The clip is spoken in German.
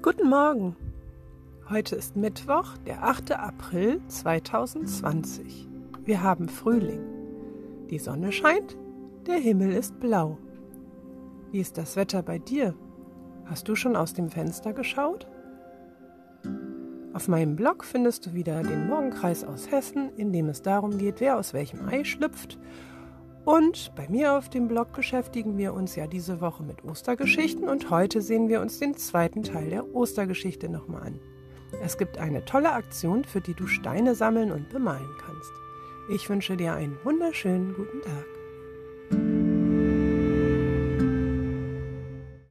Guten Morgen. Heute ist Mittwoch, der 8. April 2020. Wir haben Frühling. Die Sonne scheint, der Himmel ist blau. Wie ist das Wetter bei dir? Hast du schon aus dem Fenster geschaut? Auf meinem Blog findest du wieder den Morgenkreis aus Hessen, in dem es darum geht, wer aus welchem Ei schlüpft. Und bei mir auf dem Blog beschäftigen wir uns ja diese Woche mit Ostergeschichten und heute sehen wir uns den zweiten Teil der Ostergeschichte nochmal an. Es gibt eine tolle Aktion, für die du Steine sammeln und bemalen kannst. Ich wünsche dir einen wunderschönen guten Tag.